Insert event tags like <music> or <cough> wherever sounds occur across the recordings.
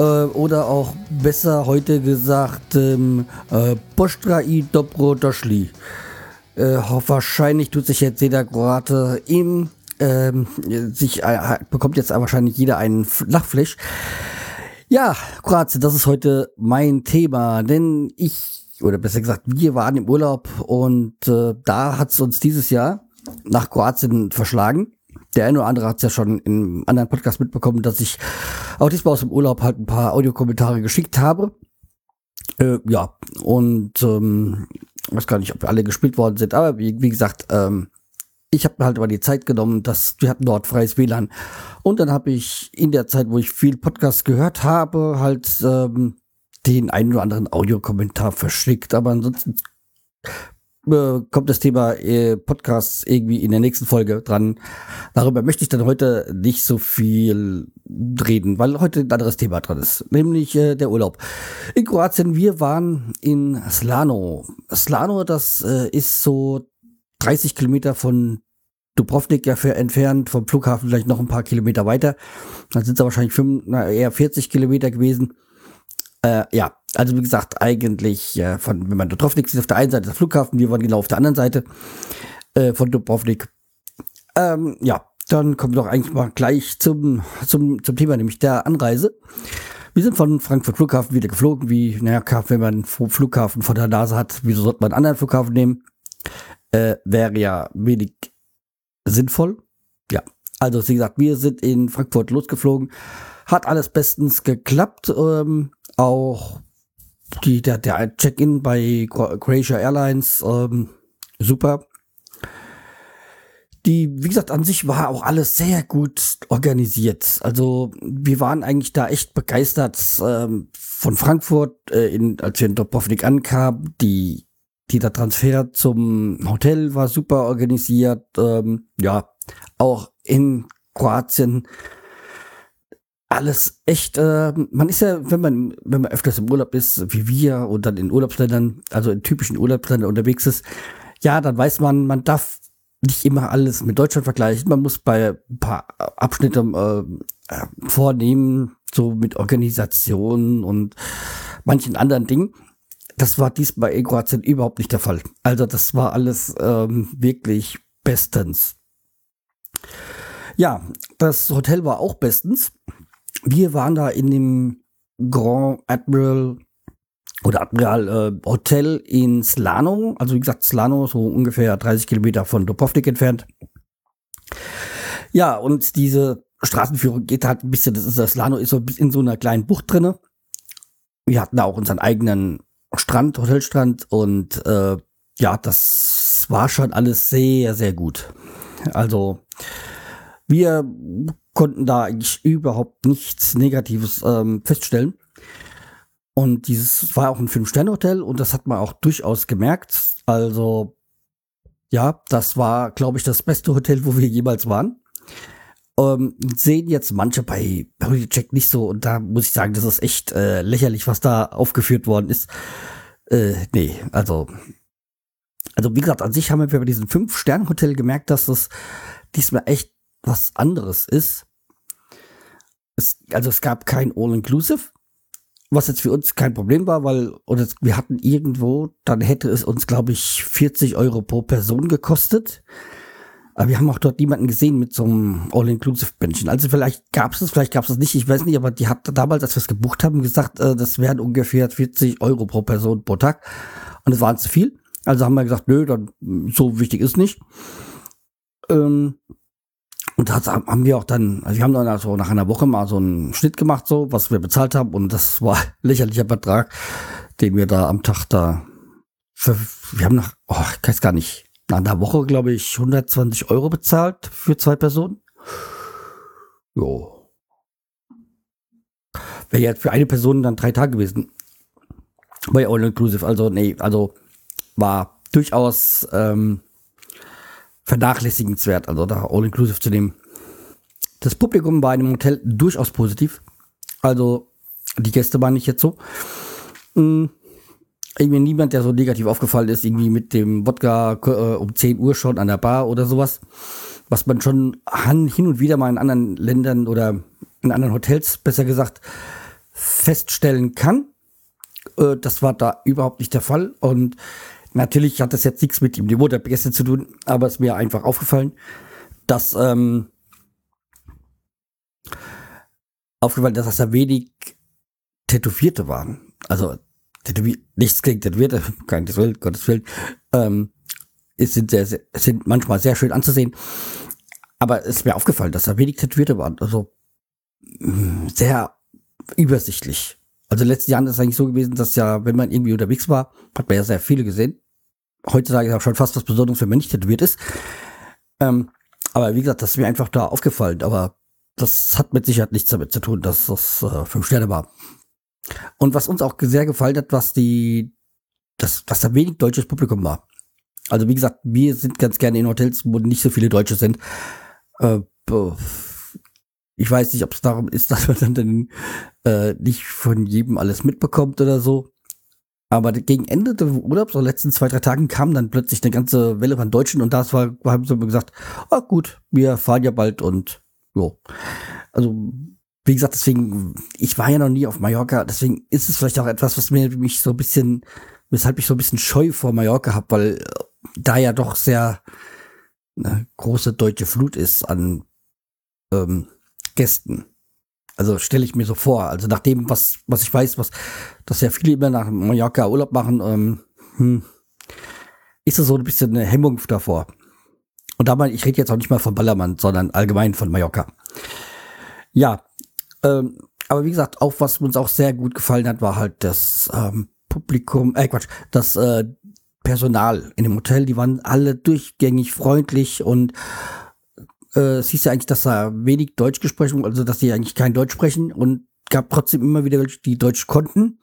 Äh, oder auch besser heute gesagt, ähm, äh, Postra i Dobro Doschli. Äh, wahrscheinlich tut sich jetzt jeder Kroate im ähm, sich äh, bekommt jetzt wahrscheinlich jeder einen Lachflash. Ja, Kroatien, das ist heute mein Thema, denn ich, oder besser gesagt, wir waren im Urlaub und äh, da hat es uns dieses Jahr nach Kroatien verschlagen. Der eine oder andere hat es ja schon im anderen Podcast mitbekommen, dass ich auch diesmal aus dem Urlaub halt ein paar Audiokommentare geschickt habe. Äh, ja, und ähm, weiß gar nicht, ob alle gespielt worden sind, aber wie, wie gesagt, ähm, ich habe mir halt aber die Zeit genommen, dass wir hatten dort freies WLAN. Und dann habe ich in der Zeit, wo ich viel Podcast gehört habe, halt ähm, den einen oder anderen Audiokommentar verschickt. Aber ansonsten äh, kommt das Thema äh, Podcasts irgendwie in der nächsten Folge dran. Darüber möchte ich dann heute nicht so viel reden, weil heute ein anderes Thema dran ist, nämlich äh, der Urlaub. In Kroatien, wir waren in Slano. Slano, das äh, ist so 30 Kilometer von Dubrovnik ja für entfernt, vom Flughafen vielleicht noch ein paar Kilometer weiter. Dann sind es wahrscheinlich fünf, na, eher 40 Kilometer gewesen. Äh, ja, also wie gesagt, eigentlich äh, von, wenn man Dubrovnik sieht, auf der einen Seite der Flughafen, wir waren genau auf der anderen Seite äh, von Dubrovnik. Ähm, ja, dann kommen wir doch eigentlich mal gleich zum, zum, zum Thema, nämlich der Anreise. Wir sind von Frankfurt Flughafen wieder geflogen, wie, naja, wenn man einen Flughafen vor der Nase hat, wieso sollte man einen anderen Flughafen nehmen? äh, wäre ja wenig sinnvoll. Ja, also wie gesagt, wir sind in Frankfurt losgeflogen. Hat alles bestens geklappt. Ähm, auch die, der, der Check-in bei Croatia Airlines ähm, super. Die, wie gesagt, an sich war auch alles sehr gut organisiert. Also wir waren eigentlich da echt begeistert ähm, von Frankfurt, äh, in, als wir in Dubrovnik ankamen. Die dieser Transfer zum Hotel war super organisiert. Ähm, ja, auch in Kroatien alles echt, äh, man ist ja, wenn man, wenn man öfters im Urlaub ist, wie wir und dann in Urlaubsländern, also in typischen Urlaubsländern unterwegs ist, ja, dann weiß man, man darf nicht immer alles mit Deutschland vergleichen. Man muss bei ein paar Abschnitten äh, äh, vornehmen, so mit Organisationen und manchen anderen Dingen. Das war diesmal in Kroatien überhaupt nicht der Fall. Also das war alles ähm, wirklich bestens. Ja, das Hotel war auch bestens. Wir waren da in dem Grand Admiral oder Admiral äh, Hotel in Slano. Also wie gesagt, Slano so ungefähr 30 Kilometer von Dubrovnik entfernt. Ja, und diese Straßenführung geht halt ein bisschen, das ist das Slano ist so in so einer kleinen Bucht drinne. Wir hatten da auch unseren eigenen Strand, Hotelstrand und äh, ja, das war schon alles sehr, sehr gut. Also wir konnten da eigentlich überhaupt nichts Negatives ähm, feststellen. Und dieses war auch ein Fünf-Sterne-Hotel und das hat man auch durchaus gemerkt. Also ja, das war, glaube ich, das beste Hotel, wo wir jemals waren. Ähm, sehen jetzt manche bei Check nicht so und da muss ich sagen, das ist echt äh, lächerlich, was da aufgeführt worden ist. Äh, nee, also also wie gesagt, an sich haben wir bei diesem Fünf-Sterne-Hotel gemerkt, dass das diesmal echt was anderes ist. Es, also es gab kein All-Inclusive, was jetzt für uns kein Problem war, weil oder wir hatten irgendwo, dann hätte es uns, glaube ich, 40 Euro pro Person gekostet. Aber wir haben auch dort niemanden gesehen mit so einem All-Inclusive-Bändchen. Also vielleicht gab es es, vielleicht gab es es nicht, ich weiß nicht, aber die hat damals, als wir es gebucht haben, gesagt, äh, das wären ungefähr 40 Euro pro Person pro Tag. Und es waren zu viel. Also haben wir gesagt, nö, dann so wichtig ist nicht. Ähm, und das haben wir auch dann, also wir haben dann also nach einer Woche mal so einen Schnitt gemacht, so, was wir bezahlt haben. Und das war <laughs> lächerlicher Betrag, den wir da am Tag da, für, wir haben nach, oh, ich weiß gar nicht, nach einer Woche, glaube ich, 120 Euro bezahlt für zwei Personen. Jo. Wäre jetzt für eine Person dann drei Tage gewesen. Bei All Inclusive. Also, nee, also war durchaus ähm, vernachlässigenswert, also da All-Inclusive zu nehmen. Das Publikum war in dem Hotel durchaus positiv. Also die Gäste waren nicht jetzt so. Mhm. Irgendwie niemand, der so negativ aufgefallen ist, irgendwie mit dem Wodka äh, um 10 Uhr schon an der Bar oder sowas. Was man schon hin und wieder mal in anderen Ländern oder in anderen Hotels, besser gesagt, feststellen kann. Äh, das war da überhaupt nicht der Fall. Und natürlich hat das jetzt nichts mit dem Niveau der Gäste zu tun, aber es ist mir einfach aufgefallen, dass ähm, aufgefallen, dass das da wenig Tätowierte waren. Also tätowiert, nichts gegen Tätowierte, <laughs> keines Willen, Gottes Willen, ähm, es sind, sehr, sehr, sind manchmal sehr schön anzusehen. Aber es ist mir aufgefallen, dass da wenig Tätowierte waren. Also mm, sehr übersichtlich. Also in den letzten Jahren ist es eigentlich so gewesen, dass ja, wenn man irgendwie unterwegs war, hat man ja sehr viele gesehen. Heutzutage ist auch schon fast was Besonderes, wenn man nicht tätowiert ist. Ähm, aber wie gesagt, das ist mir einfach da aufgefallen. Aber das hat mit Sicherheit nichts damit zu tun, dass das äh, fünf Sterne war. Und was uns auch sehr gefallen hat, was die, dass, dass da wenig deutsches Publikum war. Also wie gesagt, wir sind ganz gerne in Hotels, wo nicht so viele Deutsche sind. Äh, ich weiß nicht, ob es darum ist, <laughs> dass man dann, dann äh, nicht von jedem alles mitbekommt oder so. Aber gegen Ende des Urlaubs, so letzten zwei, drei Tagen, kam dann plötzlich eine ganze Welle von Deutschen und das war, haben sie gesagt, ah gut, wir fahren ja bald und jo. Also, wie gesagt, deswegen, ich war ja noch nie auf Mallorca, deswegen ist es vielleicht auch etwas, was mir mich so ein bisschen, weshalb ich so ein bisschen Scheu vor Mallorca habe, weil äh, da ja doch sehr eine große deutsche Flut ist an ähm, Gästen. Also stelle ich mir so vor. Also nach dem, was, was ich weiß, was, dass ja viele immer nach Mallorca Urlaub machen, ähm, hm, ist das so ein bisschen eine Hemmung davor. Und da mal, ich rede jetzt auch nicht mal von Ballermann, sondern allgemein von Mallorca. Ja, ähm, aber wie gesagt, auch was uns auch sehr gut gefallen hat, war halt das ähm, Publikum, äh Quatsch, das äh, Personal in dem Hotel, die waren alle durchgängig freundlich und äh, hieß ja eigentlich, dass da wenig Deutsch gesprochen, also dass die eigentlich kein Deutsch sprechen und gab trotzdem immer wieder welche, die Deutsch konnten.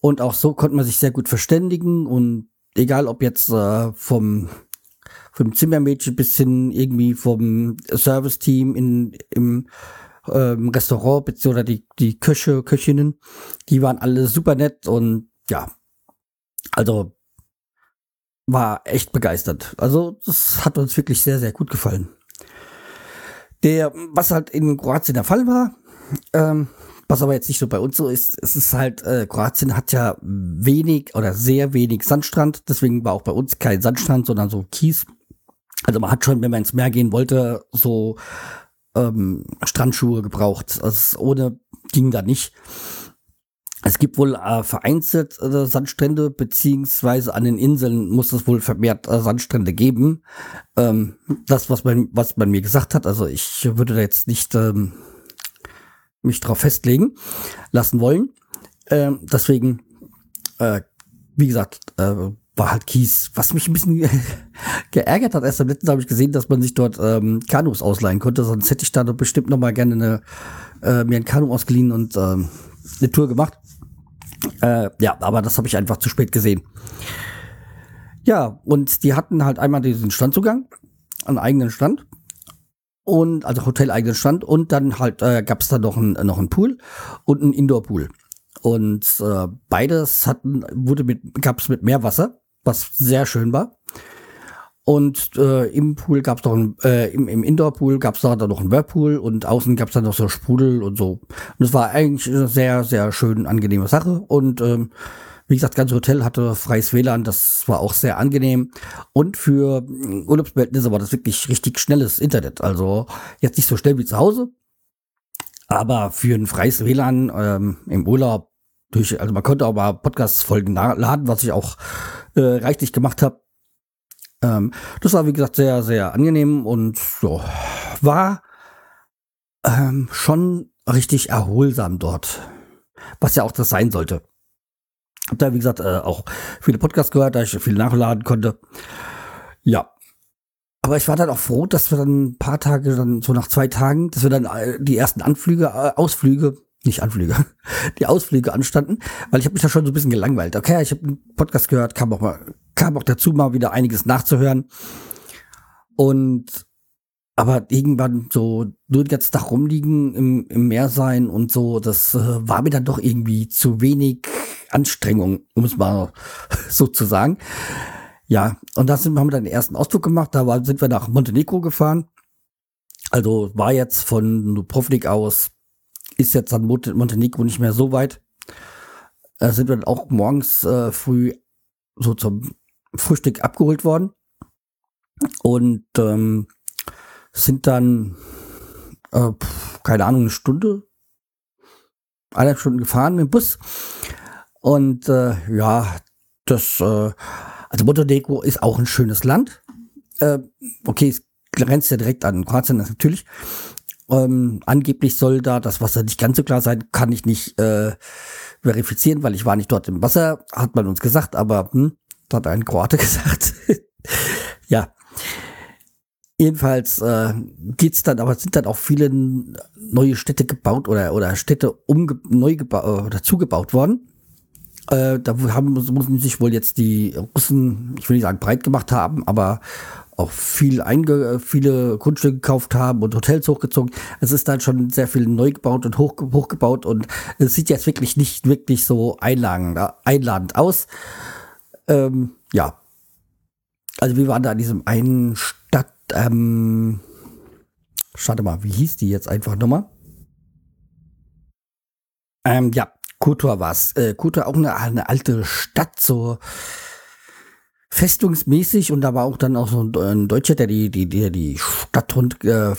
Und auch so konnte man sich sehr gut verständigen und egal ob jetzt äh, vom vom Zimmermädchen bis hin irgendwie vom Serviceteam in im ähm, Restaurant beziehungsweise die die Köche Köchinnen, die waren alle super nett und ja, also war echt begeistert. Also das hat uns wirklich sehr sehr gut gefallen. Der, was halt in Kroatien der Fall war, ähm, was aber jetzt nicht so bei uns so ist, es ist halt, äh, Kroatien hat ja wenig oder sehr wenig Sandstrand, deswegen war auch bei uns kein Sandstrand, sondern so Kies. Also man hat schon, wenn man ins Meer gehen wollte, so ähm, Strandschuhe gebraucht. Also ohne ging da nicht. Es gibt wohl äh, vereinzelt äh, Sandstrände, beziehungsweise an den Inseln muss es wohl vermehrt äh, Sandstrände geben. Ähm, das, was man, was man mir gesagt hat, also ich würde da jetzt nicht ähm, mich drauf festlegen lassen wollen. Ähm, deswegen, äh, wie gesagt, äh, war halt Kies. Was mich ein bisschen <laughs> geärgert hat, erst am letzten habe ich gesehen, dass man sich dort ähm, Kanus ausleihen konnte, sonst hätte ich da bestimmt noch mal gerne eine, äh, mir ein Kanu ausgeliehen und ähm, eine Tour gemacht. Äh, ja, aber das habe ich einfach zu spät gesehen. Ja, und die hatten halt einmal diesen Standzugang, einen eigenen Stand. Und, also hoteleigenen Stand. Und dann halt äh, gab es da noch einen, noch einen Pool und einen Indoor-Pool. Und äh, beides hatten, wurde mit, gab es mit Meerwasser, was sehr schön war. Und äh, im Pool gab es noch ein, äh, im, im Indoor-Pool gab es da noch einen Whirlpool und außen gab es dann noch so Sprudel und so. Und es war eigentlich eine sehr, sehr schön angenehme Sache. Und ähm, wie gesagt, das ganze Hotel hatte freies WLAN, das war auch sehr angenehm. Und für Urlaubsverhältnisse war das wirklich richtig schnelles Internet. Also jetzt nicht so schnell wie zu Hause, aber für ein freies WLAN ähm, im Urlaub durch, also man konnte auch mal Podcast-Folgen laden, was ich auch äh, reichlich gemacht habe. Ähm, das war, wie gesagt, sehr, sehr angenehm und so, war ähm, schon richtig erholsam dort. Was ja auch das sein sollte. Hab da, wie gesagt, äh, auch viele Podcasts gehört, da ich viel nachladen konnte. Ja. Aber ich war dann auch froh, dass wir dann ein paar Tage, dann so nach zwei Tagen, dass wir dann äh, die ersten Anflüge, äh, Ausflüge, nicht Anflüge, die Ausflüge anstanden, weil ich habe mich da schon so ein bisschen gelangweilt. Okay, ich habe einen Podcast gehört, kam auch mal kam auch dazu, mal wieder einiges nachzuhören. Und aber irgendwann so nur den ganzen Tag rumliegen, im, im Meer sein und so, das äh, war mir dann doch irgendwie zu wenig Anstrengung, um es mal <laughs> so zu sagen. Ja, und da sind, wir dann den ersten Ausflug gemacht, da war, sind wir nach Montenegro gefahren. Also war jetzt von Dubrovnik aus, ist jetzt dann Montenegro nicht mehr so weit. Da sind wir dann auch morgens äh, früh so zum Frühstück abgeholt worden. Und ähm, sind dann, äh, keine Ahnung, eine Stunde, eineinhalb Stunden gefahren mit dem Bus. Und äh, ja, das, äh, also Montenegro ist auch ein schönes Land. Äh, okay, es grenzt ja direkt an Kroatien natürlich. Ähm, angeblich soll da das Wasser nicht ganz so klar sein, kann ich nicht äh, verifizieren, weil ich war nicht dort im Wasser, hat man uns gesagt, aber hm, hat ein Kroate <laughs> gesagt. ja, Jedenfalls äh, geht's dann, aber sind dann auch viele neue Städte gebaut oder oder Städte umge neu gebaut äh, oder zugebaut worden. Äh, da haben müssen sich wohl jetzt die Russen, ich will nicht sagen breit gemacht haben, aber auch viel einge viele Grundstücke gekauft haben und Hotels hochgezogen. Es ist dann schon sehr viel neu gebaut und hoch, hochgebaut und es sieht jetzt wirklich nicht wirklich so einladend, einladend aus. Ähm, ja. Also wir waren da an diesem einen ähm, schade mal, wie hieß die jetzt einfach nochmal? Ähm, ja, Kotor war's. Äh, Kotor auch eine, eine alte Stadt, so festungsmäßig und da war auch dann auch so ein, Deutscher, der die, die, der die Stadtrund, äh,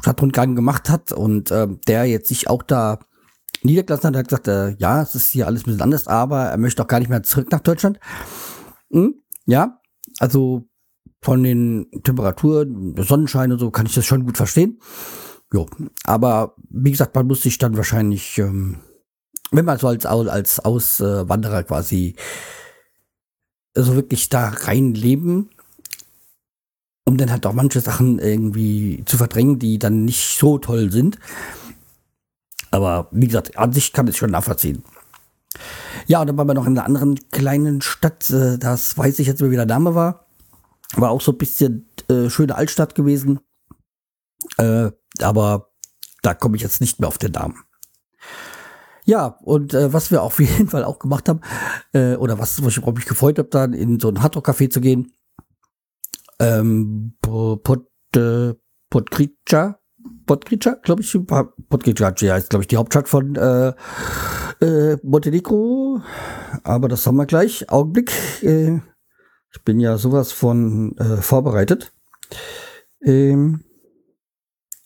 Stadtrundgang gemacht hat und äh, der jetzt sich auch da niedergelassen hat, hat gesagt, äh, ja, es ist hier alles ein bisschen anders, aber er möchte auch gar nicht mehr zurück nach Deutschland. Hm? Ja, also von den Temperaturen, Sonnenschein und so, kann ich das schon gut verstehen. Jo, aber wie gesagt, man muss sich dann wahrscheinlich, ähm, wenn man so als, als Auswanderer quasi so wirklich da reinleben, um dann halt auch manche Sachen irgendwie zu verdrängen, die dann nicht so toll sind. Aber wie gesagt, an sich kann ich schon nachvollziehen. Ja, und dann waren wir noch in einer anderen kleinen Stadt, äh, das weiß ich jetzt, wie der Name war. War auch so ein bisschen äh, schöne Altstadt gewesen. Äh, aber da komme ich jetzt nicht mehr auf den Namen. Ja, und äh, was wir auf <laughs> jeden Fall auch gemacht haben, äh, oder was, was ich mich gefreut habe, dann in so ein Hardrock-Café zu gehen. Ähm, Pod, äh, Podgrica, Podgrica, glaube ich, Podgrica ja, ist, glaube ich, die Hauptstadt von äh, äh, Montenegro. Aber das haben wir gleich. Augenblick. Äh, ich bin ja sowas von äh, vorbereitet. Ähm,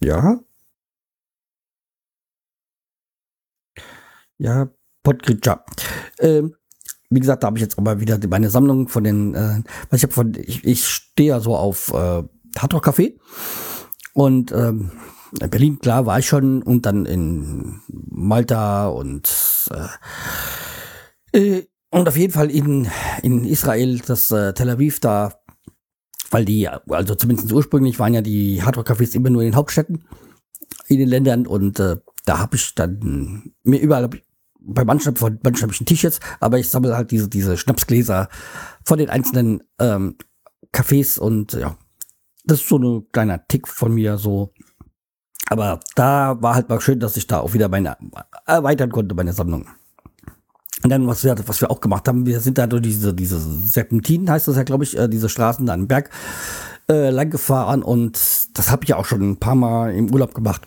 ja. Ja, Podgrica. Ähm, wie gesagt, da habe ich jetzt mal wieder meine Sammlung von den, äh, ich habe von, ich, ich stehe ja so auf äh, Hardrock Café. Und ähm, in Berlin, klar, war ich schon. Und dann in Malta und äh, äh und auf jeden Fall in, in Israel, das äh, Tel Aviv da, weil die, also zumindest ursprünglich waren ja die Hardrock-Cafés immer nur in den Hauptstädten, in den Ländern. Und äh, da habe ich dann mir überall, bei manchen, von manchen habe ich ein T-Shirt, aber ich sammle halt diese, diese Schnapsgläser von den einzelnen ähm, Cafés und ja, das ist so ein kleiner Tick von mir so. Aber da war halt mal schön, dass ich da auch wieder meine erweitern konnte, meine Sammlung. Und dann, was wir, was wir auch gemacht haben, wir sind da durch diese, diese Serpentinen, heißt das ja, glaube ich, äh, diese Straßen da am Berg äh, lang gefahren und das habe ich ja auch schon ein paar Mal im Urlaub gemacht.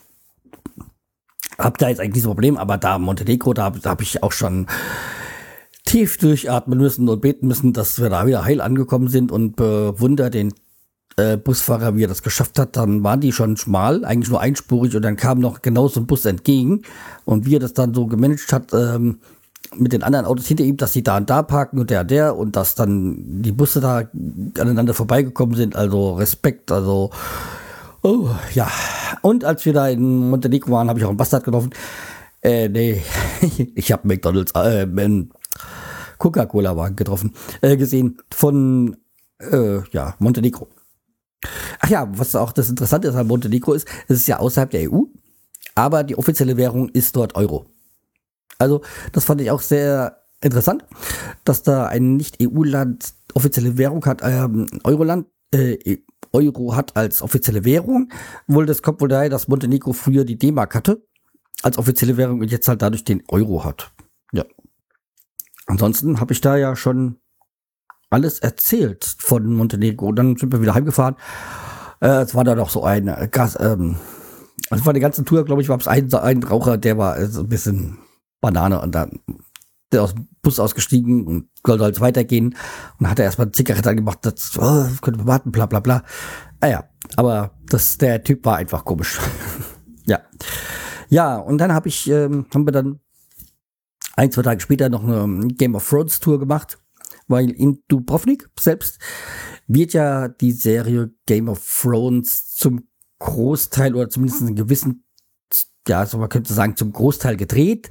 Hab da jetzt eigentlich das Problem, aber da Montenegro, da, da habe ich auch schon tief durchatmen müssen und beten müssen, dass wir da wieder heil angekommen sind und bewundere den äh, Busfahrer, wie er das geschafft hat. Dann waren die schon schmal, eigentlich nur einspurig und dann kam noch genau so ein Bus entgegen und wie er das dann so gemanagt hat, ähm, mit den anderen Autos hinter ihm, dass sie da und da parken und der und der und dass dann die Busse da aneinander vorbeigekommen sind. Also Respekt, also oh, ja. Und als wir da in Montenegro waren, habe ich auch einen Bastard getroffen. Äh, nee, <laughs> ich habe McDonalds, äh, Coca-Cola-Wagen getroffen, äh, gesehen von, äh, ja, Montenegro. Ach ja, was auch das Interessante ist an Montenegro ist, es ist ja außerhalb der EU, aber die offizielle Währung ist dort Euro. Also, das fand ich auch sehr interessant, dass da ein Nicht-EU-Land offizielle Währung hat, ähm, Euroland, äh, Euro hat als offizielle Währung. Wohl, das kommt wohl daher, dass Montenegro früher die D-Mark hatte als offizielle Währung und jetzt halt dadurch den Euro hat. Ja. Ansonsten habe ich da ja schon alles erzählt von Montenegro. Dann sind wir wieder heimgefahren. Äh, es war da noch so ein äh, Gas, ähm, also war die ganze Tour, glaube ich, war es ein, ein Raucher, der war äh, so ein bisschen Banane und dann der aus dem Bus ausgestiegen und sollte halt weitergehen und hat er erstmal eine Zigarette angemacht, das oh, könnte warten, bla bla bla. Ah aber das, der Typ war einfach komisch. <laughs> ja. Ja, und dann habe ich, ähm, haben wir dann ein, zwei Tage später noch eine Game of Thrones Tour gemacht, weil in Dubrovnik selbst wird ja die Serie Game of Thrones zum Großteil oder zumindest einen gewissen, ja, so man könnte sagen, zum Großteil gedreht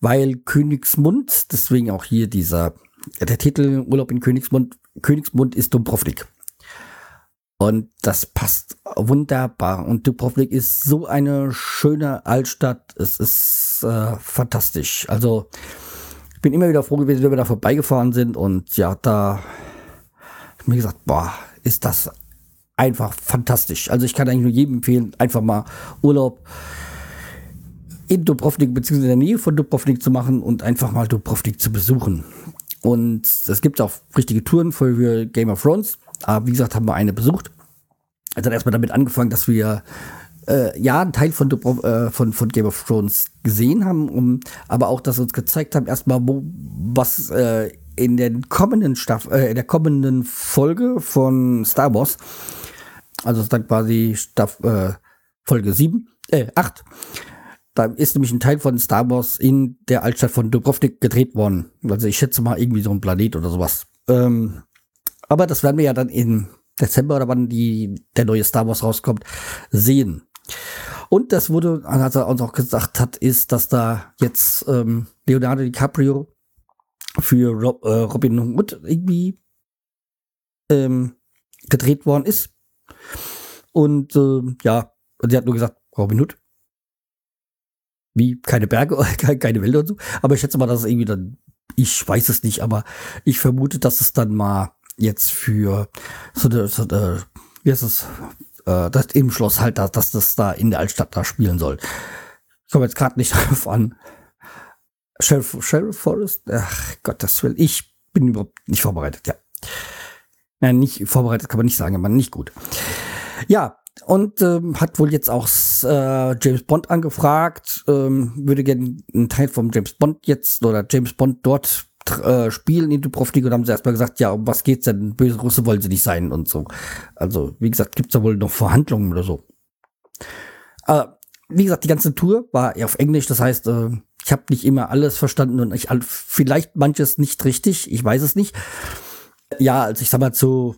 weil Königsmund, deswegen auch hier dieser, der Titel Urlaub in Königsmund, Königsmund ist Dubrovnik. Und das passt wunderbar. Und Dubrovnik ist so eine schöne Altstadt. Es ist äh, fantastisch. Also ich bin immer wieder froh gewesen, wenn wir da vorbeigefahren sind. Und ja, da habe ich mir gesagt, boah, ist das einfach fantastisch. Also ich kann eigentlich nur jedem empfehlen, einfach mal Urlaub in Dubrovnik bzw. in der Nähe von Dubrovnik zu machen und einfach mal Dubrovnik zu besuchen. Und es gibt auch richtige Touren für Game of Thrones. Aber wie gesagt, haben wir eine besucht. Also erstmal damit angefangen, dass wir äh, ja einen Teil von, Dubrov, äh, von, von Game of Thrones gesehen haben, um, aber auch, dass wir uns gezeigt haben, erstmal, wo, was äh, in den kommenden Staff äh, in der kommenden Folge von Star Wars, also dann quasi Staff, äh, Folge 7, äh, 8, da ist nämlich ein Teil von Star Wars in der Altstadt von Dubrovnik gedreht worden. Also ich schätze mal irgendwie so ein Planet oder sowas. Ähm, aber das werden wir ja dann im Dezember oder wann die, der neue Star Wars rauskommt, sehen. Und das wurde, als er uns auch gesagt hat, ist, dass da jetzt ähm, Leonardo DiCaprio für Rob, äh, Robin Hood irgendwie ähm, gedreht worden ist. Und äh, ja, sie hat nur gesagt, Robin Hood, wie keine Berge, <laughs> keine Wälder und so. Aber ich schätze mal, dass es irgendwie dann, ich weiß es nicht, aber ich vermute, dass es dann mal jetzt für so eine, so eine wie heißt es, äh, das im Schloss halt, dass das da in der Altstadt da spielen soll. Ich komme jetzt gerade nicht <laughs> drauf an. Sheriff, Sheriff Forest? Ach Gott, das will ich bin überhaupt nicht vorbereitet, ja. Nein, nicht vorbereitet kann man nicht sagen, aber nicht gut. Ja, und ähm, hat wohl jetzt auch äh, James Bond angefragt, ähm, würde gerne einen Teil vom James Bond jetzt oder James Bond dort äh, spielen in Dubrovnik und haben sie erstmal gesagt, ja, um was geht's denn? Böse Russe wollen sie nicht sein und so. Also, wie gesagt, gibt's da wohl noch Verhandlungen oder so. Äh, wie gesagt, die ganze Tour war auf Englisch, das heißt, äh, ich habe nicht immer alles verstanden und ich vielleicht manches nicht richtig, ich weiß es nicht. Ja, also ich sag mal zu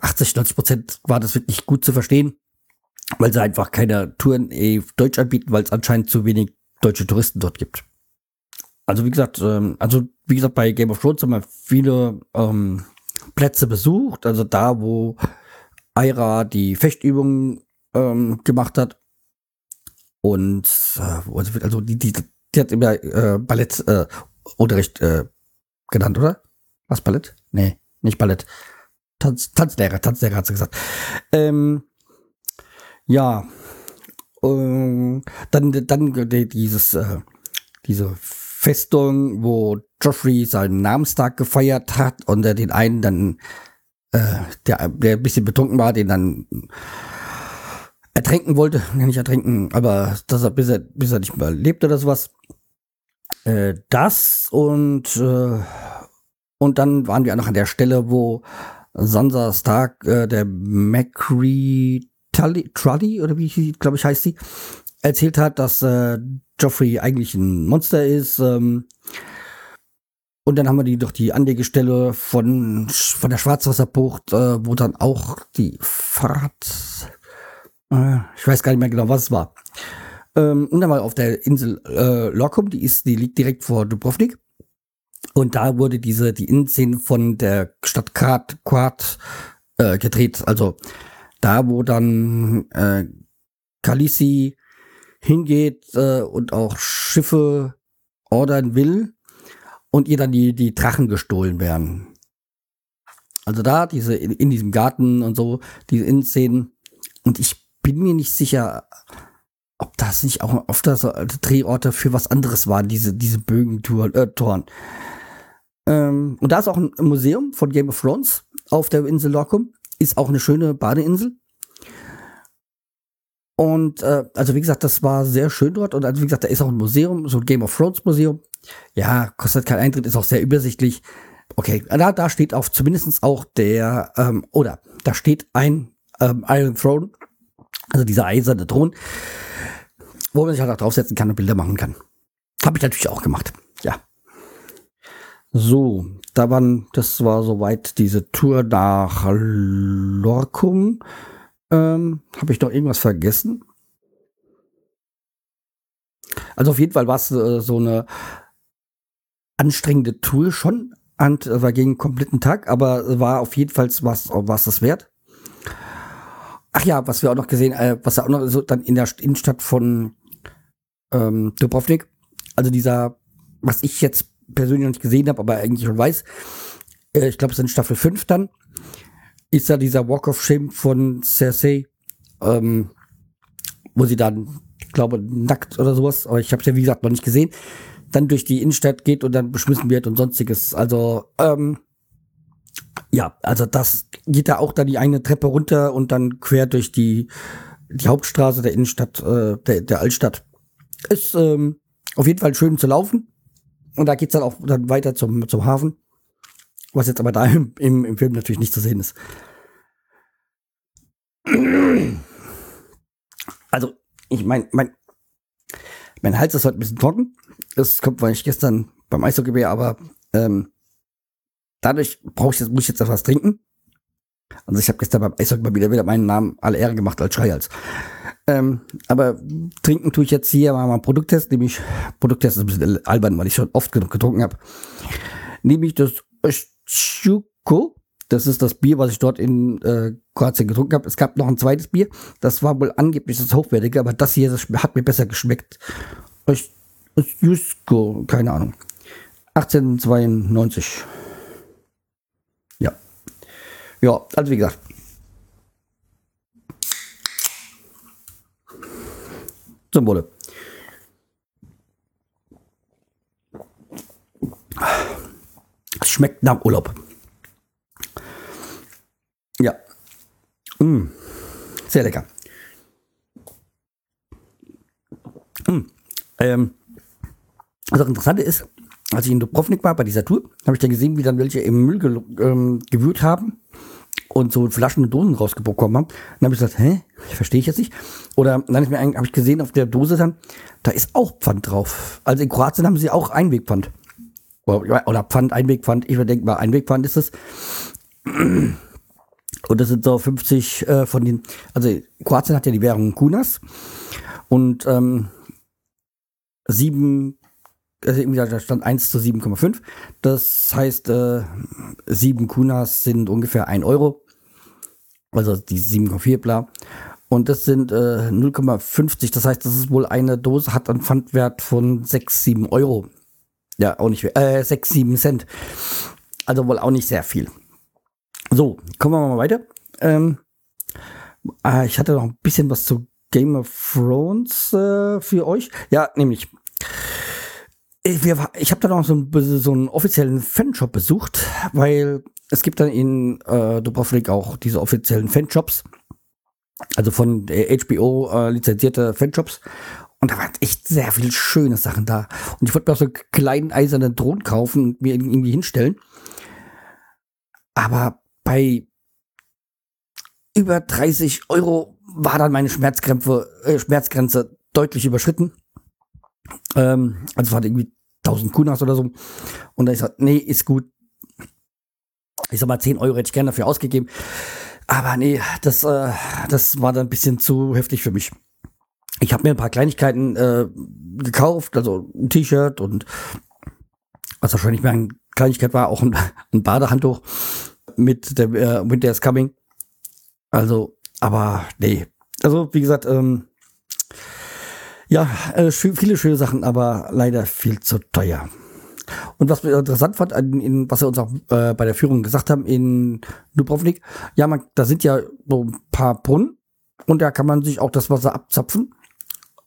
80, 90 Prozent war das wirklich gut zu verstehen, weil sie einfach keine Touren eh Deutsch anbieten, weil es anscheinend zu wenig deutsche Touristen dort gibt. Also wie gesagt, ähm, also wie gesagt, bei Game of Thrones haben wir viele ähm, Plätze besucht, also da, wo Aira die Fechtübungen ähm, gemacht hat. Und äh, also die, die, die hat immer äh, Ballett äh, äh, genannt, oder? Was Ballett? Nee, nicht Ballett. Tanz, Tanzlehrer, Tanzlehrer hat sie gesagt. Ähm, ja, äh, dann, dann dieses, äh, diese Festung, wo Joffrey seinen Namenstag gefeiert hat und er den einen dann, äh, der, der ein bisschen betrunken war, den dann ertränken wollte, nicht ertränken, aber dass er bis er, bis er nicht mehr lebt oder sowas. Äh, das und äh, und dann waren wir auch noch an der Stelle, wo Sansa Stark, äh, der Macri Tully, Trully, oder wie glaube ich heißt sie, erzählt hat, dass äh, Joffrey eigentlich ein Monster ist. Ähm, und dann haben wir die doch die Anlegestelle von, von der Schwarzwasserbucht, äh, wo dann auch die Fahrt, äh, ich weiß gar nicht mehr genau, was es war. Ähm, und dann mal auf der Insel äh, Lockum, die ist, die liegt direkt vor Dubrovnik. Und da wurde diese, die Innenszene von der Stadt Quad, Quad äh, gedreht. Also da, wo dann äh, Khaleesi hingeht äh, und auch Schiffe ordern will und ihr dann die, die Drachen gestohlen werden. Also da, diese in, in diesem Garten und so, diese Innenszenen. Und ich bin mir nicht sicher, das nicht auch oft so Drehorte für was anderes waren, diese, diese Bögentoren. Äh. Ähm, und da ist auch ein Museum von Game of Thrones auf der Insel Lorcum. Ist auch eine schöne Badeinsel. Und äh, also wie gesagt, das war sehr schön dort. Und also wie gesagt, da ist auch ein Museum, so ein Game of Thrones Museum. Ja, kostet kein Eintritt, ist auch sehr übersichtlich. Okay, da, da steht auch zumindest auch der, ähm, oder da steht ein ähm, Iron Throne, also dieser eiserne Thron, wo man sich halt auch draufsetzen kann und Bilder machen kann. Habe ich natürlich auch gemacht, ja. So, da waren, das war soweit diese Tour nach Lorcum. Ähm, Habe ich noch irgendwas vergessen? Also auf jeden Fall war es äh, so eine anstrengende Tour schon. Und äh, war gegen einen kompletten Tag, aber war auf jeden Fall was, was das wert. Ach ja, was wir auch noch gesehen, äh, was auch noch so dann in der Innenstadt von ähm, Dubrovnik, also dieser, was ich jetzt persönlich noch nicht gesehen habe, aber eigentlich schon weiß, äh, ich glaube, es ist in Staffel 5 dann, ist ja dieser Walk of Shame von Cersei, ähm, wo sie dann, ich glaube, nackt oder sowas, aber ich habe es ja wie gesagt noch nicht gesehen, dann durch die Innenstadt geht und dann beschmissen wird und sonstiges. Also, ähm, ja, also das geht da auch da die eine Treppe runter und dann quer durch die, die Hauptstraße der Innenstadt, äh, der, der Altstadt. Ist ähm, auf jeden Fall schön zu laufen. Und da geht's dann auch dann weiter zum, zum Hafen. Was jetzt aber da <laughs> im, im, im Film natürlich nicht zu sehen ist. Also, ich mein, mein, mein Hals ist heute ein bisschen trocken. Das kommt, weil ich gestern beim Eishockey war, aber ähm, dadurch brauche ich jetzt, muss ich jetzt etwas trinken. Also ich habe gestern beim Eishockey mal wieder, wieder meinen Namen alle Ehre gemacht als Schreihals. Ähm, aber trinken tue ich jetzt hier mal einen Produkttest, nämlich Produkttest ist ein bisschen albern, weil ich schon oft genug getrunken habe. Nämlich das Schuko. Das ist das Bier, was ich dort in äh, Kroatien getrunken habe. Es gab noch ein zweites Bier. Das war wohl angeblich das hochwertige, aber das hier das hat mir besser geschmeckt. Jusko, keine Ahnung. 1892. Ja. Also wie gesagt, Zum Wohle. Es schmeckt nach Urlaub. Ja. Mm. Sehr lecker. Mm. Ähm. Also das Interessante ist, als ich in Dubrovnik war bei dieser Tour, habe ich dann gesehen, wie dann welche im Müll ähm, gewühlt haben und so Flaschen und Dosen rausbekommen haben. Dann habe ich gesagt, hä, verstehe ich jetzt nicht. Oder dann habe ich gesehen auf der Dose dann, da ist auch Pfand drauf. Also in Kroatien haben sie auch Einwegpfand. Oder, Pfand, Einwegpfand. Ich denke mal, Einwegpfand ist es. Und das sind so 50 äh, von den, also Kroatien hat ja die Währung Kunas und ähm, sieben, also da stand 1 zu 7,5. Das heißt, äh, sieben Kunas sind ungefähr ein Euro. Also die 7,4 bla. Und das sind äh, 0,50. Das heißt, das ist wohl eine Dose, hat einen Pfandwert von 6, 7 Euro. Ja, auch nicht, äh, 6, 7 Cent. Also wohl auch nicht sehr viel. So, kommen wir mal weiter. Ähm, äh, ich hatte noch ein bisschen was zu Game of Thrones äh, für euch. Ja, nämlich. Ich, ich habe da noch so, so einen offiziellen Fanshop besucht, weil es gibt dann in äh, Dubrovnik auch diese offiziellen Fanshops, also von HBO äh, lizenzierte Fanshops. Und da waren echt sehr viele schöne Sachen da. Und ich wollte mir auch so einen kleinen eisernen Drohnen kaufen und mir irgendwie hinstellen. Aber bei über 30 Euro war dann meine Schmerzgrenze, äh, Schmerzgrenze deutlich überschritten. Ähm, also es war irgendwie 1000 Kunas oder so. Und da ich gesagt, nee, ist gut, ich sag mal, 10 Euro hätte ich gerne dafür ausgegeben. Aber nee, das, äh, das war dann ein bisschen zu heftig für mich. Ich habe mir ein paar Kleinigkeiten äh, gekauft, also ein T-Shirt und was wahrscheinlich mehr eine Kleinigkeit war, auch ein, ein Badehandtuch mit der äh, Winter is Coming. Also, aber nee. Also, wie gesagt, ähm, ja, äh, viele schöne Sachen, aber leider viel zu teuer. Und was wir interessant fand, in, in, was wir uns auch äh, bei der Führung gesagt haben in Dubrovnik, ja, man, da sind ja so ein paar Brunnen und da kann man sich auch das Wasser abzapfen.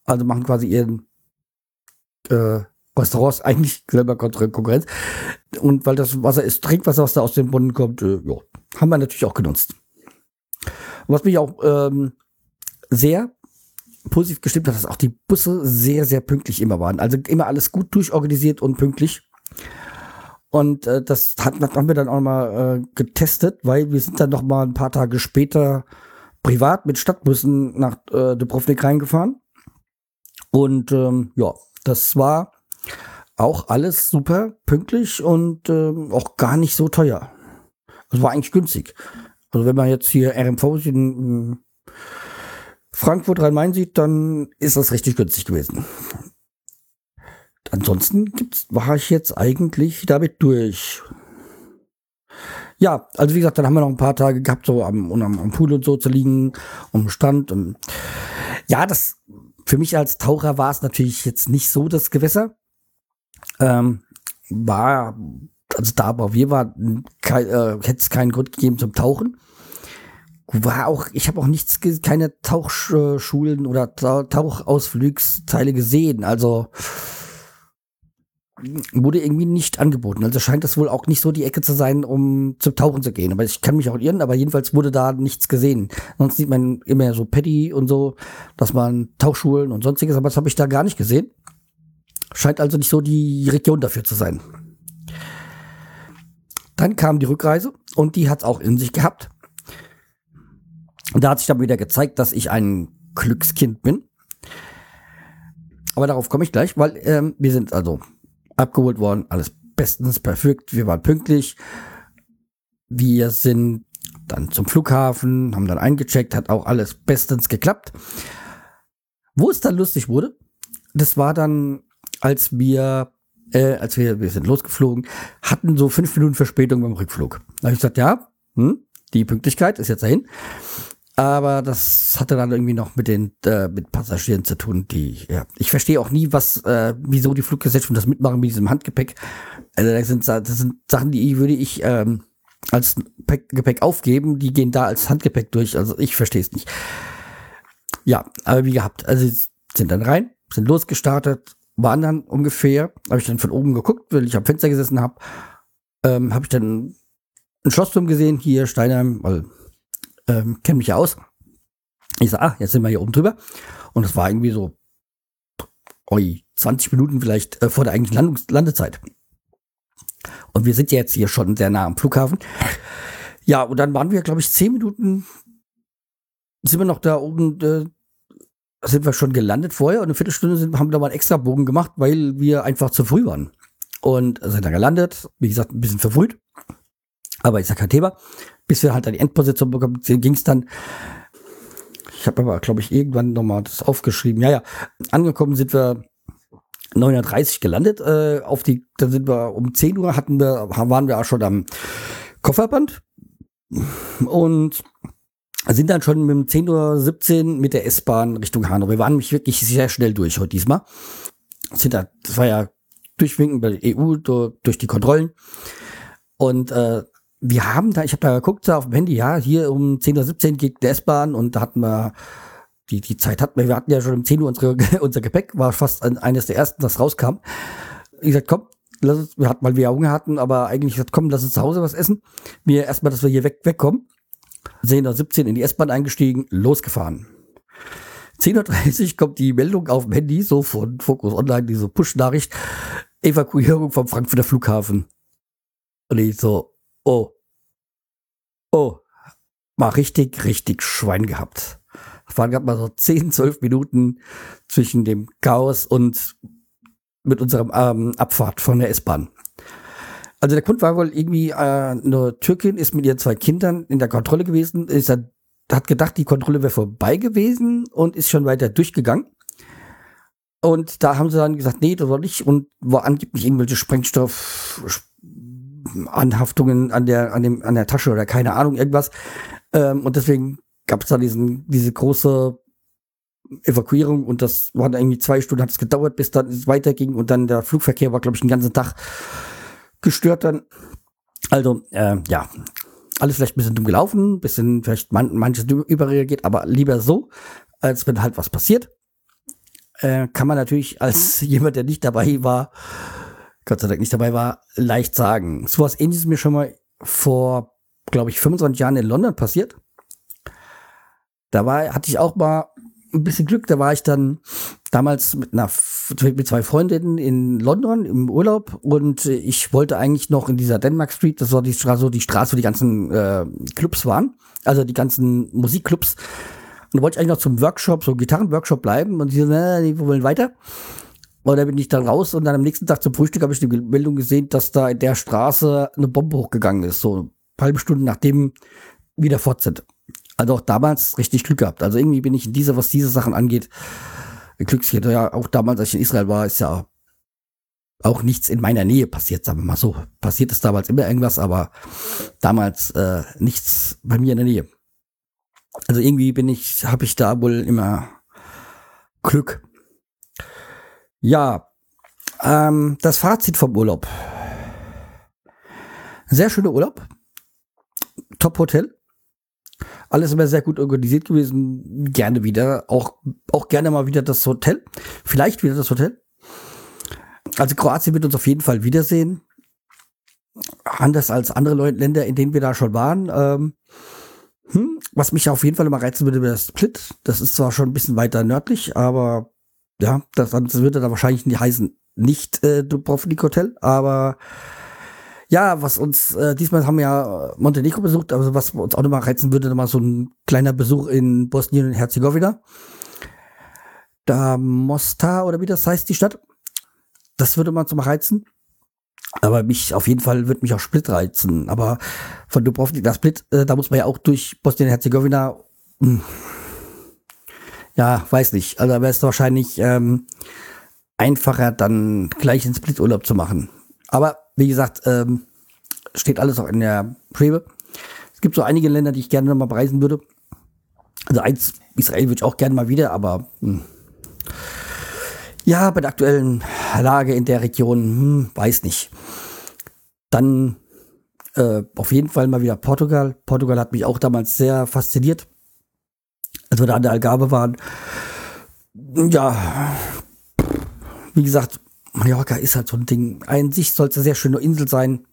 Also machen quasi ihren äh, Restaurants eigentlich selber Konkurrenz. Und weil das Wasser ist Trinkwasser, was da aus dem Brunnen kommt, äh, ja, haben wir natürlich auch genutzt. Und was mich auch ähm, sehr positiv gestimmt hat, dass auch die Busse sehr, sehr pünktlich immer waren. Also immer alles gut durchorganisiert und pünktlich. Und äh, das hat, haben wir dann auch mal äh, getestet, weil wir sind dann noch mal ein paar Tage später privat mit Stadtbussen nach äh, Dubrovnik reingefahren. Und ähm, ja, das war auch alles super pünktlich und ähm, auch gar nicht so teuer. Das war eigentlich günstig. Also wenn man jetzt hier RMV in Frankfurt Rhein-Main sieht, dann ist das richtig günstig gewesen. Ansonsten gibt's, war ich jetzt eigentlich damit durch. Ja, also wie gesagt, dann haben wir noch ein paar Tage gehabt, so am, am, am Pool und so zu liegen, um Stand. Und ja, das für mich als Taucher war es natürlich jetzt nicht so das Gewässer. Ähm, war, also da, wo wir waren, äh, hätte es keinen Grund gegeben zum Tauchen war auch, ich habe auch nichts, keine Tauchschulen oder Tauchausflugsteile gesehen. Also wurde irgendwie nicht angeboten. Also scheint das wohl auch nicht so die Ecke zu sein, um zum Tauchen zu gehen. Aber ich kann mich auch irren, aber jedenfalls wurde da nichts gesehen. Sonst sieht man immer so Paddy und so, dass man Tauchschulen und sonstiges, aber das habe ich da gar nicht gesehen. Scheint also nicht so die Region dafür zu sein. Dann kam die Rückreise und die hat es auch in sich gehabt. Und da hat sich dann wieder gezeigt, dass ich ein Glückskind bin. Aber darauf komme ich gleich, weil ähm, wir sind also abgeholt worden, alles bestens perfekt, wir waren pünktlich. Wir sind dann zum Flughafen, haben dann eingecheckt, hat auch alles bestens geklappt. Wo es dann lustig wurde, das war dann, als wir, äh, als wir, wir sind losgeflogen, hatten so fünf Minuten Verspätung beim Rückflug. Da habe ich gesagt, ja, hm, die Pünktlichkeit ist jetzt dahin. Aber das hatte dann irgendwie noch mit den äh, mit Passagieren zu tun, die ja. Ich verstehe auch nie, was, äh, wieso die Fluggesellschaften das mitmachen mit diesem Handgepäck. Also das sind, das sind Sachen, die würde ich ähm, als Gepäck aufgeben, die gehen da als Handgepäck durch. Also ich verstehe es nicht. Ja, aber wie gehabt, also sind dann rein, sind losgestartet, waren dann ungefähr, habe ich dann von oben geguckt, weil ich am Fenster gesessen habe, ähm, habe ich dann ein Schlossturm gesehen, hier Steinheim, weil ähm, kenne mich ja aus. Ich sage, ah, jetzt sind wir hier oben drüber. Und es war irgendwie so, oi, 20 Minuten vielleicht äh, vor der eigentlichen Landungs Landezeit. Und wir sind jetzt hier schon sehr nah am Flughafen. Ja, und dann waren wir, glaube ich, 10 Minuten, sind wir noch da oben, äh, sind wir schon gelandet vorher und eine Viertelstunde sind, haben wir da mal einen extra Bogen gemacht, weil wir einfach zu früh waren. Und sind da gelandet, wie gesagt, ein bisschen verfrüht. Aber ist ja kein Thema bis wir halt an die Endposition bekommen, ging es dann. Ich habe aber, glaube ich, irgendwann nochmal das aufgeschrieben. Ja, ja, angekommen sind wir 930 gelandet. Äh, auf die, dann sind wir um 10 Uhr hatten wir, waren wir auch schon am Kofferband und sind dann schon mit 10.17 Uhr mit der S-Bahn Richtung Hanau. Wir waren nämlich wirklich sehr schnell durch heute diesmal. Sind da, das war ja durchwinken bei der EU durch die Kontrollen. Und äh, wir haben da, ich habe da geguckt auf dem Handy, ja, hier um 10.17 Uhr geht der S-Bahn und da hatten wir, die, die Zeit hatten wir, wir hatten ja schon um 10 Uhr unsere, <laughs> unser Gepäck, war fast eines der ersten, das rauskam. Ich gesagt, komm, lass uns, wir hatten, weil wir ja Hunger hatten, aber eigentlich gesagt, komm, lass uns zu Hause was essen. Wir erstmal, dass wir hier weg, wegkommen. 10.17 Uhr in die S-Bahn eingestiegen, losgefahren. 10.30 Uhr kommt die Meldung auf dem Handy, so von Focus Online, diese Push-Nachricht, Evakuierung vom Frankfurter Flughafen. Und ich so, oh, oh, mal richtig, richtig Schwein gehabt. Es waren gerade mal so 10, 12 Minuten zwischen dem Chaos und mit unserem ähm, Abfahrt von der S-Bahn. Also der Grund war wohl irgendwie, äh, eine Türkin ist mit ihren zwei Kindern in der Kontrolle gewesen, ist dann, hat gedacht, die Kontrolle wäre vorbei gewesen und ist schon weiter durchgegangen. Und da haben sie dann gesagt, nee, das war nicht und war angeblich irgendwelche Sprengstoff, Anhaftungen an der, an dem, an der Tasche oder keine Ahnung, irgendwas. Ähm, und deswegen gab es da diesen, diese große Evakuierung und das waren irgendwie zwei Stunden hat es gedauert, bis dann es weiterging und dann der Flugverkehr war, glaube ich, den ganzen Tag gestört dann. Also, äh, ja, alles vielleicht ein bisschen dumm gelaufen, bisschen vielleicht man, manches überreagiert, aber lieber so, als wenn halt was passiert. Äh, kann man natürlich als jemand, der nicht dabei war, Gott sei Dank nicht dabei war, leicht sagen. So was ähnliches mir schon mal vor, glaube ich, 25 Jahren in London passiert. Da war, hatte ich auch mal ein bisschen Glück. Da war ich dann damals mit, einer, mit zwei Freundinnen in London im Urlaub und ich wollte eigentlich noch in dieser Denmark Street, das war die Straße, die Straße, wo die ganzen äh, Clubs waren, also die ganzen Musikclubs. Und da wollte ich eigentlich noch zum Workshop, so Gitarrenworkshop bleiben und die so, nee, wir wollen weiter. Und da bin ich dann raus und dann am nächsten Tag zum Frühstück habe ich die Meldung gesehen, dass da in der Straße eine Bombe hochgegangen ist, so eine halbe Stunde nachdem wieder fort sind. Also auch damals richtig Glück gehabt. Also irgendwie bin ich in dieser, was diese Sachen angeht, Glückskind. Ja, auch damals, als ich in Israel war, ist ja auch nichts in meiner Nähe passiert, sagen wir mal so. Passiert ist damals immer irgendwas, aber damals äh, nichts bei mir in der Nähe. Also irgendwie bin ich, habe ich da wohl immer Glück. Ja, ähm, das Fazit vom Urlaub. Sehr schöner Urlaub. Top Hotel. Alles immer sehr gut organisiert gewesen. Gerne wieder. Auch, auch gerne mal wieder das Hotel. Vielleicht wieder das Hotel. Also Kroatien wird uns auf jeden Fall wiedersehen. Anders als andere Länder, in denen wir da schon waren. Ähm, hm, was mich auf jeden Fall immer reizen würde, wäre Split. Das ist zwar schon ein bisschen weiter nördlich, aber ja, das, das würde da wahrscheinlich nicht heißen, nicht äh, Dubrovnik Hotel, aber ja, was uns, äh, diesmal haben wir ja Montenegro besucht, also was uns auch nochmal reizen würde, nochmal so ein kleiner Besuch in Bosnien und Herzegowina. Da Mostar oder wie das heißt, die Stadt. Das würde man zum reizen. Aber mich, auf jeden Fall wird mich auch Split reizen. Aber von Dubrovnik nach Split, äh, da muss man ja auch durch Bosnien und Herzegowina. Hm. Ja, weiß nicht. Also wäre es wahrscheinlich ähm, einfacher, dann gleich einen Split-Urlaub zu machen. Aber wie gesagt, ähm, steht alles auch in der Schwebe. Es gibt so einige Länder, die ich gerne noch mal bereisen würde. Also eins, Israel würde ich auch gerne mal wieder, aber hm. ja, bei der aktuellen Lage in der Region, hm, weiß nicht. Dann äh, auf jeden Fall mal wieder Portugal. Portugal hat mich auch damals sehr fasziniert, als wir da an der Algarve waren. Ja, wie gesagt, Mallorca ist halt so ein Ding. An sich soll es eine sehr schöne Insel sein.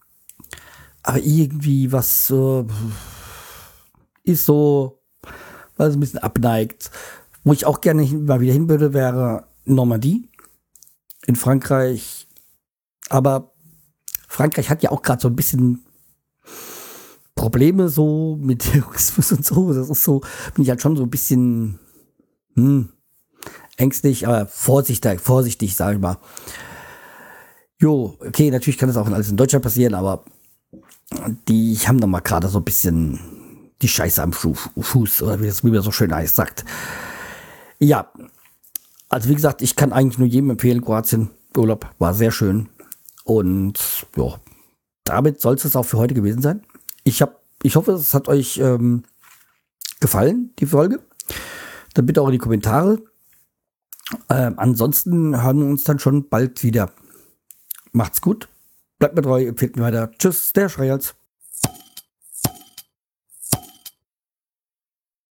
Aber irgendwie was äh, ist so, was ein bisschen abneigt. Wo ich auch gerne mal wieder hin würde, wäre Normandie in Frankreich. Aber Frankreich hat ja auch gerade so ein bisschen Probleme so mit <laughs> Terrorismus und so. Das ist so, bin ich halt schon so ein bisschen hm, ängstlich, aber vorsichtig, vorsichtig, sage ich mal. Jo, okay, natürlich kann das auch alles in Deutschland passieren, aber die haben da mal gerade so ein bisschen die Scheiße am Fuß, oder wie das wie man so schön heißt, sagt. Ja, also wie gesagt, ich kann eigentlich nur jedem empfehlen, Kroatien Urlaub war sehr schön. Und ja, damit soll es auch für heute gewesen sein. Ich, hab, ich hoffe, es hat euch ähm, gefallen, die Folge. Dann bitte auch in die Kommentare. Ähm, ansonsten hören wir uns dann schon bald wieder. Macht's gut, bleibt mir treu, empfehlt mir weiter. Tschüss, der Schreihals.